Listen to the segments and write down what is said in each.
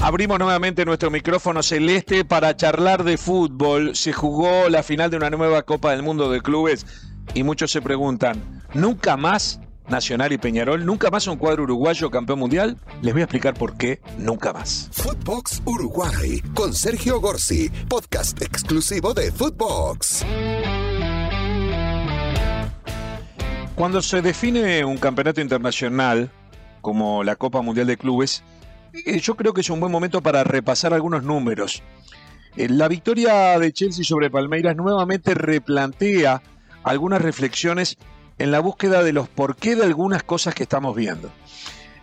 Abrimos nuevamente nuestro micrófono celeste para charlar de fútbol. Se jugó la final de una nueva Copa del Mundo de Clubes y muchos se preguntan, ¿nunca más Nacional y Peñarol? ¿Nunca más un cuadro uruguayo campeón mundial? Les voy a explicar por qué nunca más. Footbox Uruguay con Sergio Gorsi, podcast exclusivo de Footbox. Cuando se define un campeonato internacional como la Copa Mundial de Clubes, eh, yo creo que es un buen momento para repasar algunos números. Eh, La victoria de Chelsea sobre Palmeiras nuevamente replantea algunas reflexiones en la búsqueda de los porqué de algunas cosas que estamos viendo.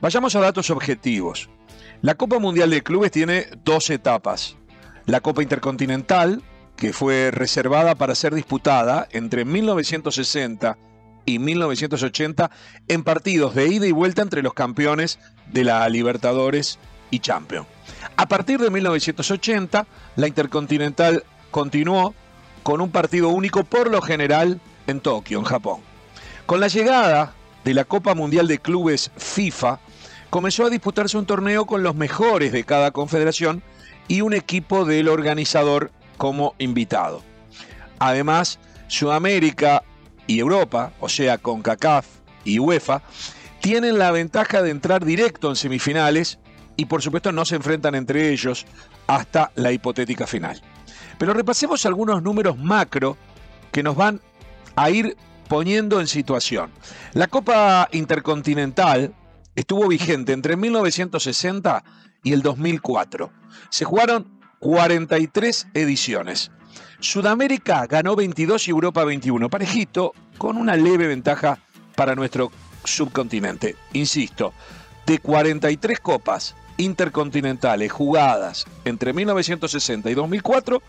Vayamos a datos objetivos. La Copa Mundial de Clubes tiene dos etapas. La Copa Intercontinental, que fue reservada para ser disputada entre 1960 y 1980 en partidos de ida y vuelta entre los campeones de la Libertadores y Champions. A partir de 1980, la Intercontinental continuó con un partido único por lo general en Tokio, en Japón. Con la llegada de la Copa Mundial de Clubes FIFA, comenzó a disputarse un torneo con los mejores de cada confederación y un equipo del organizador como invitado. Además, Sudamérica y Europa, o sea, CONCACAF y UEFA, tienen la ventaja de entrar directo en semifinales y por supuesto no se enfrentan entre ellos hasta la hipotética final. Pero repasemos algunos números macro que nos van a ir poniendo en situación. La Copa Intercontinental estuvo vigente entre 1960 y el 2004. Se jugaron 43 ediciones. Sudamérica ganó 22 y Europa 21, parejito, con una leve ventaja para nuestro subcontinente. Insisto, de 43 copas intercontinentales jugadas entre 1960 y 2004,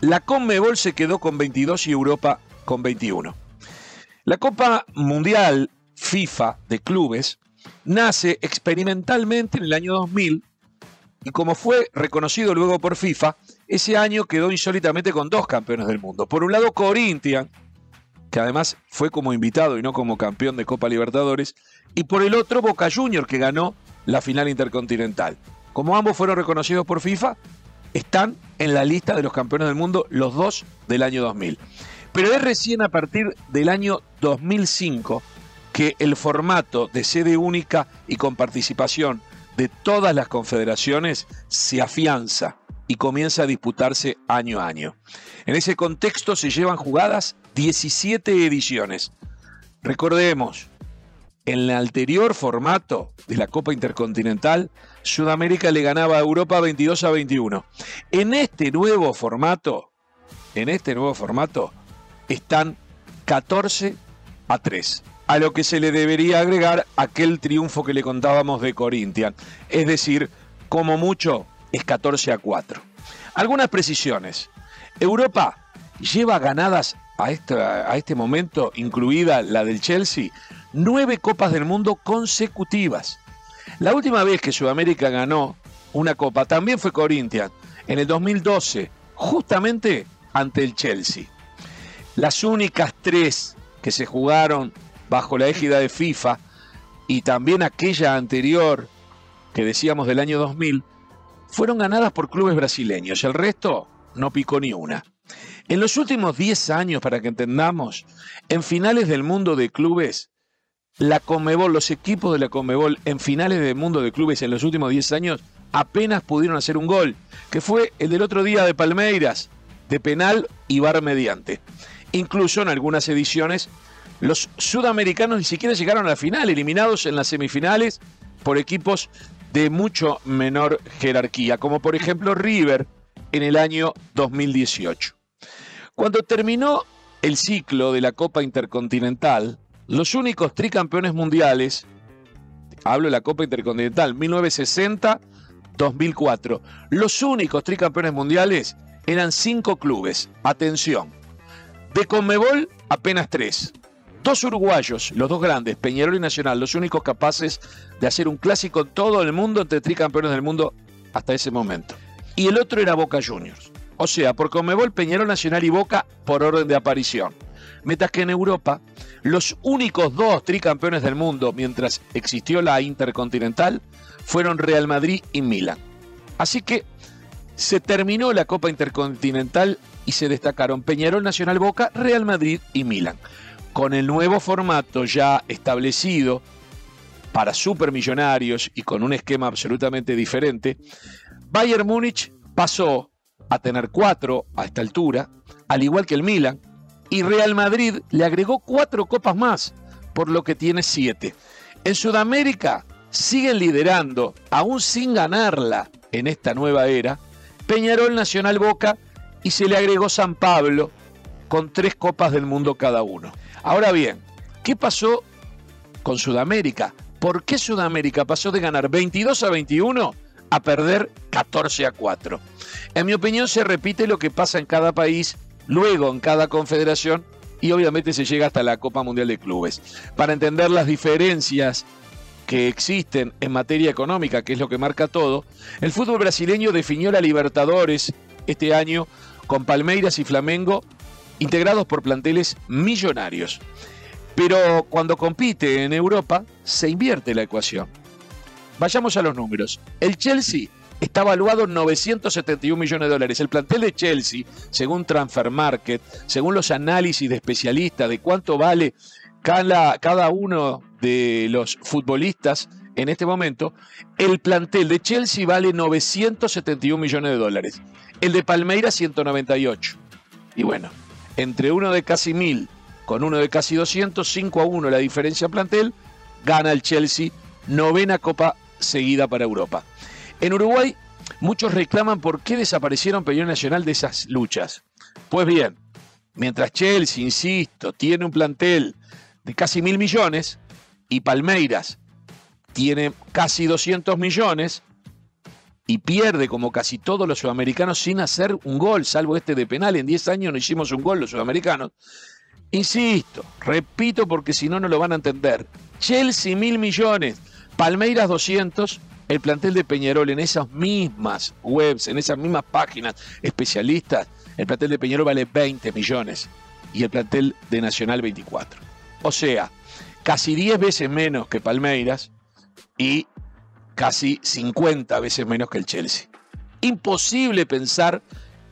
la Conmebol se quedó con 22 y Europa con 21. La Copa Mundial FIFA de Clubes nace experimentalmente en el año 2000 y como fue reconocido luego por FIFA, ese año quedó insólitamente con dos campeones del mundo. Por un lado Corinthians, que además fue como invitado y no como campeón de Copa Libertadores, y por el otro Boca Junior, que ganó la final intercontinental. Como ambos fueron reconocidos por FIFA, están en la lista de los campeones del mundo los dos del año 2000. Pero es recién a partir del año 2005 que el formato de sede única y con participación de todas las confederaciones se afianza y comienza a disputarse año a año. En ese contexto se llevan jugadas 17 ediciones. Recordemos, en el anterior formato de la Copa Intercontinental, Sudamérica le ganaba a Europa 22 a 21. En este nuevo formato, en este nuevo formato, están 14 a 3. A lo que se le debería agregar aquel triunfo que le contábamos de Corinthians. Es decir, como mucho, es 14 a 4. Algunas precisiones. Europa lleva ganadas a, a este momento, incluida la del Chelsea, nueve Copas del Mundo consecutivas. La última vez que Sudamérica ganó una copa también fue Corinthians, en el 2012, justamente ante el Chelsea. Las únicas tres que se jugaron bajo la égida de FIFA y también aquella anterior que decíamos del año 2000, fueron ganadas por clubes brasileños. El resto no picó ni una. En los últimos 10 años, para que entendamos, en finales del mundo de clubes, la Comebol, los equipos de la Comebol en finales del mundo de clubes en los últimos 10 años apenas pudieron hacer un gol, que fue el del otro día de Palmeiras, de penal y bar mediante. Incluso en algunas ediciones, los sudamericanos ni siquiera llegaron a la final, eliminados en las semifinales por equipos de mucho menor jerarquía, como por ejemplo River en el año 2018. Cuando terminó el ciclo de la Copa Intercontinental, los únicos tricampeones mundiales, hablo de la Copa Intercontinental 1960-2004, los únicos tricampeones mundiales eran cinco clubes. Atención, de Conmebol apenas tres. Dos uruguayos, los dos grandes, Peñarol y Nacional, los únicos capaces de hacer un clásico en todo el mundo entre tricampeones del mundo hasta ese momento. Y el otro era Boca Juniors. O sea, por Conmebol, Peñarol, Nacional y Boca por orden de aparición. Mientras que en Europa Los únicos dos tricampeones del mundo mientras existió la Intercontinental fueron Real Madrid y Milan. Así que se terminó la Copa Intercontinental y se destacaron Peñarol Nacional Boca, Real Madrid y Milan. Con el nuevo formato ya establecido para supermillonarios y con un esquema absolutamente diferente, Bayern Múnich pasó a tener cuatro a esta altura, al igual que el Milan, y Real Madrid le agregó cuatro copas más, por lo que tiene siete. En Sudamérica siguen liderando, aún sin ganarla en esta nueva era, Peñarol Nacional Boca y se le agregó San Pablo con tres copas del mundo cada uno. Ahora bien, ¿qué pasó con Sudamérica? ¿Por qué Sudamérica pasó de ganar 22 a 21 a perder 14 a 4? En mi opinión se repite lo que pasa en cada país, luego en cada confederación y obviamente se llega hasta la Copa Mundial de Clubes. Para entender las diferencias que existen en materia económica, que es lo que marca todo, el fútbol brasileño definió la Libertadores este año con Palmeiras y Flamengo integrados por planteles millonarios. Pero cuando compite en Europa se invierte la ecuación. Vayamos a los números. El Chelsea está valuado en 971 millones de dólares. El plantel de Chelsea, según Transfer Market, según los análisis de especialistas de cuánto vale cada, cada uno de los futbolistas en este momento, el plantel de Chelsea vale 971 millones de dólares, el de Palmeiras 198. Y bueno, entre uno de casi mil con uno de casi 200, 5 a 1 la diferencia plantel, gana el Chelsea, novena copa seguida para Europa. En Uruguay, muchos reclaman por qué desaparecieron Peñón Nacional de esas luchas. Pues bien, mientras Chelsea, insisto, tiene un plantel de casi mil millones, y Palmeiras tiene casi 200 millones y pierde como casi todos los sudamericanos sin hacer un gol, salvo este de penal. En 10 años no hicimos un gol los sudamericanos. Insisto, repito porque si no, no lo van a entender. Chelsea mil millones, Palmeiras 200, el plantel de Peñarol en esas mismas webs, en esas mismas páginas especialistas, el plantel de Peñarol vale 20 millones y el plantel de Nacional 24. O sea, casi 10 veces menos que Palmeiras y casi 50 veces menos que el Chelsea. Imposible pensar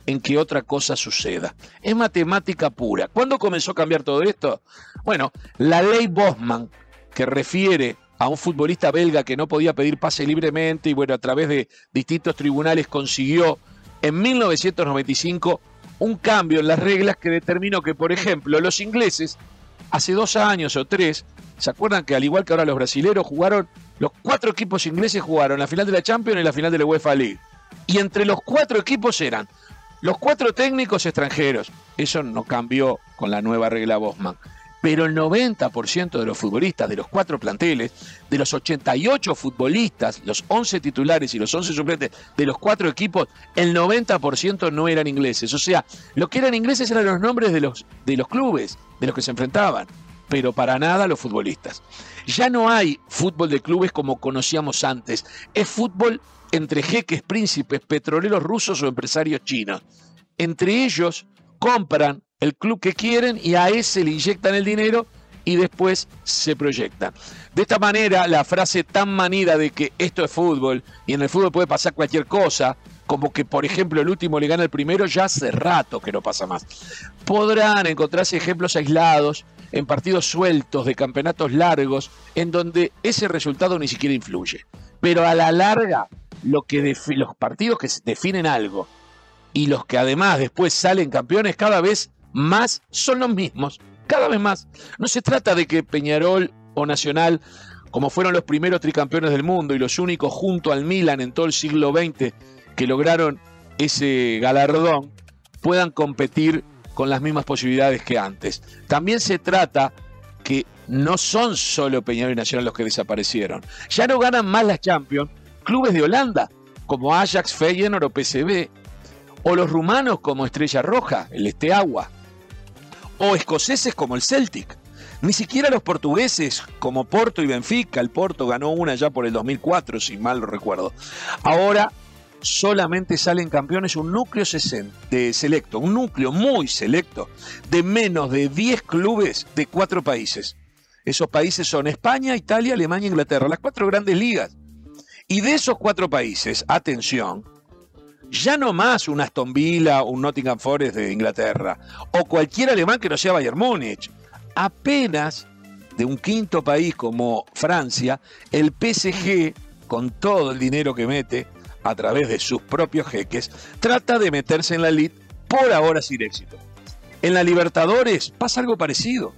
en que otra cosa suceda. Es matemática pura. ¿Cuándo comenzó a cambiar todo esto? Bueno, la ley Bosman, que refiere a un futbolista belga que no podía pedir pase libremente y bueno, a través de distintos tribunales consiguió en 1995 un cambio en las reglas que determinó que, por ejemplo, los ingleses, hace dos años o tres, ¿Se acuerdan que al igual que ahora los brasileros jugaron, los cuatro equipos ingleses jugaron la final de la Champions y la final de la UEFA League? Y entre los cuatro equipos eran los cuatro técnicos extranjeros. Eso no cambió con la nueva regla Bosman. Pero el 90% de los futbolistas de los cuatro planteles, de los 88 futbolistas, los 11 titulares y los 11 suplentes de los cuatro equipos, el 90% no eran ingleses. O sea, lo que eran ingleses eran los nombres de los, de los clubes de los que se enfrentaban pero para nada los futbolistas. Ya no hay fútbol de clubes como conocíamos antes, es fútbol entre jeques, príncipes, petroleros rusos o empresarios chinos. Entre ellos compran el club que quieren y a ese le inyectan el dinero y después se proyectan. De esta manera, la frase tan manida de que esto es fútbol y en el fútbol puede pasar cualquier cosa, como que por ejemplo el último le gana el primero, ya hace rato que no pasa más. Podrán encontrarse ejemplos aislados en partidos sueltos de campeonatos largos, en donde ese resultado ni siquiera influye. Pero a la larga, lo que los partidos que definen algo y los que además después salen campeones cada vez más son los mismos, cada vez más. No se trata de que Peñarol o Nacional, como fueron los primeros tricampeones del mundo y los únicos junto al Milan en todo el siglo XX que lograron ese galardón, puedan competir con las mismas posibilidades que antes. También se trata que no son solo Peñarol y Nacional los que desaparecieron. Ya no ganan más las Champions clubes de Holanda, como Ajax, Feyenoord o PSV, o los rumanos como Estrella Roja, el Esteagua, o escoceses como el Celtic. Ni siquiera los portugueses como Porto y Benfica, el Porto ganó una ya por el 2004, si mal lo recuerdo. Ahora solamente salen campeones un núcleo de selecto, un núcleo muy selecto de menos de 10 clubes de cuatro países. Esos países son España, Italia, Alemania Inglaterra, las cuatro grandes ligas. Y de esos cuatro países, atención, ya no más un Aston Villa, un Nottingham Forest de Inglaterra, o cualquier alemán que no sea Bayern Múnich. Apenas de un quinto país como Francia, el PSG, con todo el dinero que mete a través de sus propios jeques, trata de meterse en la elite por ahora sin éxito. En la Libertadores pasa algo parecido.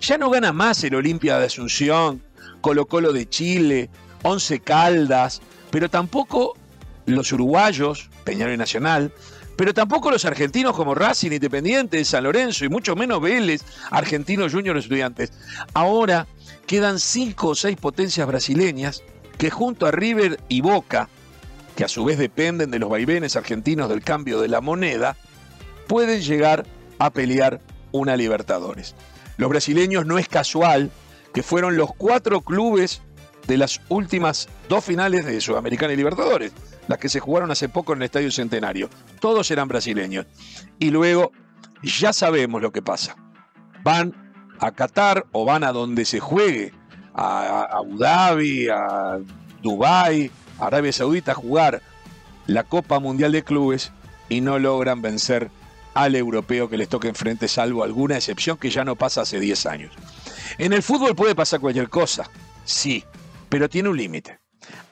Ya no gana más el Olimpia de Asunción, Colo Colo de Chile, Once Caldas, pero tampoco los uruguayos, Peñarol y Nacional, pero tampoco los argentinos como Racing, Independiente, San Lorenzo y mucho menos Vélez, Argentinos Juniors Estudiantes. Ahora quedan cinco o seis potencias brasileñas que junto a River y Boca, que a su vez dependen de los vaivenes argentinos del cambio de la moneda, pueden llegar a pelear una Libertadores. Los brasileños no es casual que fueron los cuatro clubes de las últimas dos finales de Sudamericana y Libertadores, las que se jugaron hace poco en el Estadio Centenario. Todos eran brasileños. Y luego ya sabemos lo que pasa. Van a Qatar o van a donde se juegue, a Abu Dhabi, a Dubái, Arabia Saudita a jugar la Copa Mundial de Clubes y no logran vencer al europeo que les toque enfrente, salvo alguna excepción que ya no pasa hace 10 años. En el fútbol puede pasar cualquier cosa, sí, pero tiene un límite.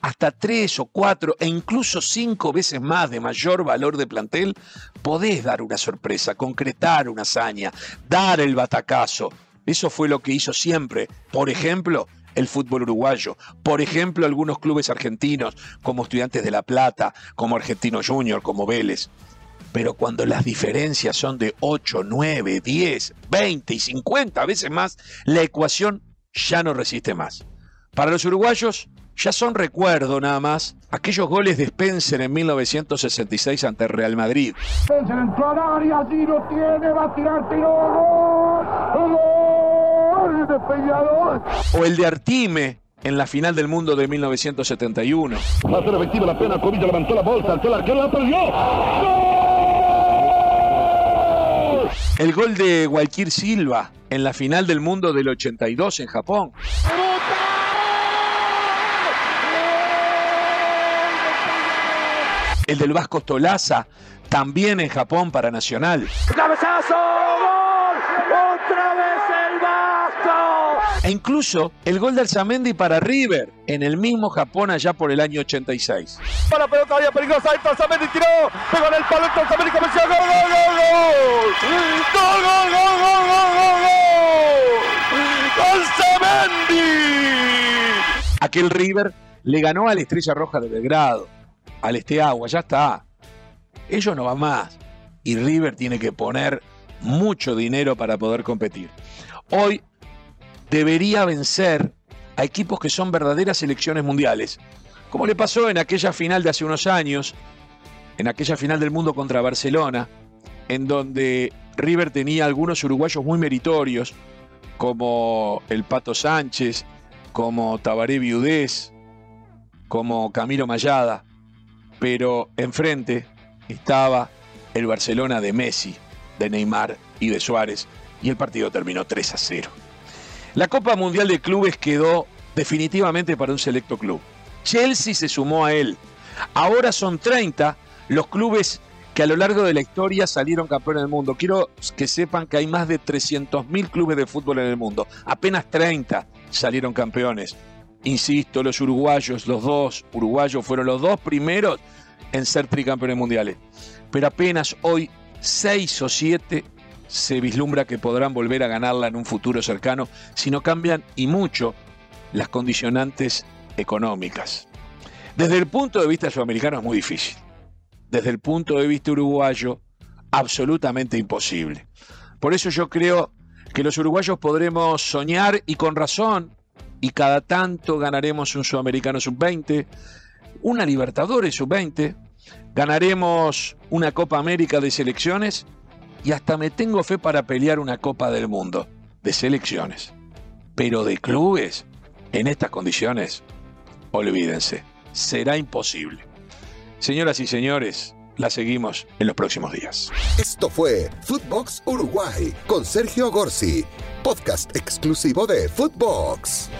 Hasta tres o cuatro e incluso cinco veces más de mayor valor de plantel, podés dar una sorpresa, concretar una hazaña, dar el batacazo. Eso fue lo que hizo siempre, por ejemplo, el fútbol uruguayo. Por ejemplo, algunos clubes argentinos, como Estudiantes de La Plata, como Argentino Junior, como Vélez. Pero cuando las diferencias son de 8, 9, 10, 20 y 50 veces más, la ecuación ya no resiste más. Para los uruguayos, ya son recuerdo nada más aquellos goles de Spencer en 1966 ante Real Madrid. Spencer entró al área, tiene, va a tirar tiro, ¡Gol de Peñarol! O el de Artime en la final del mundo de 1971. Va a ser efectiva la pena, Covilla levantó la bolsa, el arquero, la perdió. ¡Gol! El gol de Gualquir Silva en la final del mundo del 82 en Japón. el del Vasco Tolaza, también en Japón para Nacional. ¡Cabezazo! E incluso el gol de Alzamendi para River, en el mismo Japón allá por el año 86. Para pelota había peligrosa, Alzamendi tiró, pegó en el palo, Alzamendi comenzó, gol, gol, gol, gol. Gol, gol, gol, gol, gol, gol. Alzamendi. Aquel River le ganó a la Estrella Roja de Belgrado al este agua, ya está. Ellos no van más. Y River tiene que poner mucho dinero para poder competir. Hoy debería vencer a equipos que son verdaderas selecciones mundiales, como le pasó en aquella final de hace unos años, en aquella final del mundo contra Barcelona, en donde River tenía algunos uruguayos muy meritorios, como el Pato Sánchez, como Tabaré Viudés, como Camilo Mayada, pero enfrente estaba el Barcelona de Messi, de Neymar y de Suárez, y el partido terminó 3 a 0. La Copa Mundial de Clubes quedó definitivamente para un selecto club. Chelsea se sumó a él. Ahora son 30 los clubes que a lo largo de la historia salieron campeones del mundo. Quiero que sepan que hay más de 300.000 clubes de fútbol en el mundo. Apenas 30 salieron campeones. Insisto, los uruguayos, los dos uruguayos fueron los dos primeros en ser tricampeones mundiales. Pero apenas hoy seis o siete se vislumbra que podrán volver a ganarla en un futuro cercano si no cambian y mucho las condicionantes económicas. Desde el punto de vista sudamericano es muy difícil. Desde el punto de vista uruguayo, absolutamente imposible. Por eso yo creo que los uruguayos podremos soñar y con razón y cada tanto ganaremos un Sudamericano Sub-20, una Libertadores Sub-20, ganaremos una Copa América de selecciones y hasta me tengo fe para pelear una Copa del Mundo de selecciones. Pero de clubes, en estas condiciones, olvídense, será imposible. Señoras y señores, la seguimos en los próximos días. Esto fue Footbox Uruguay con Sergio Gorsi, podcast exclusivo de Footbox.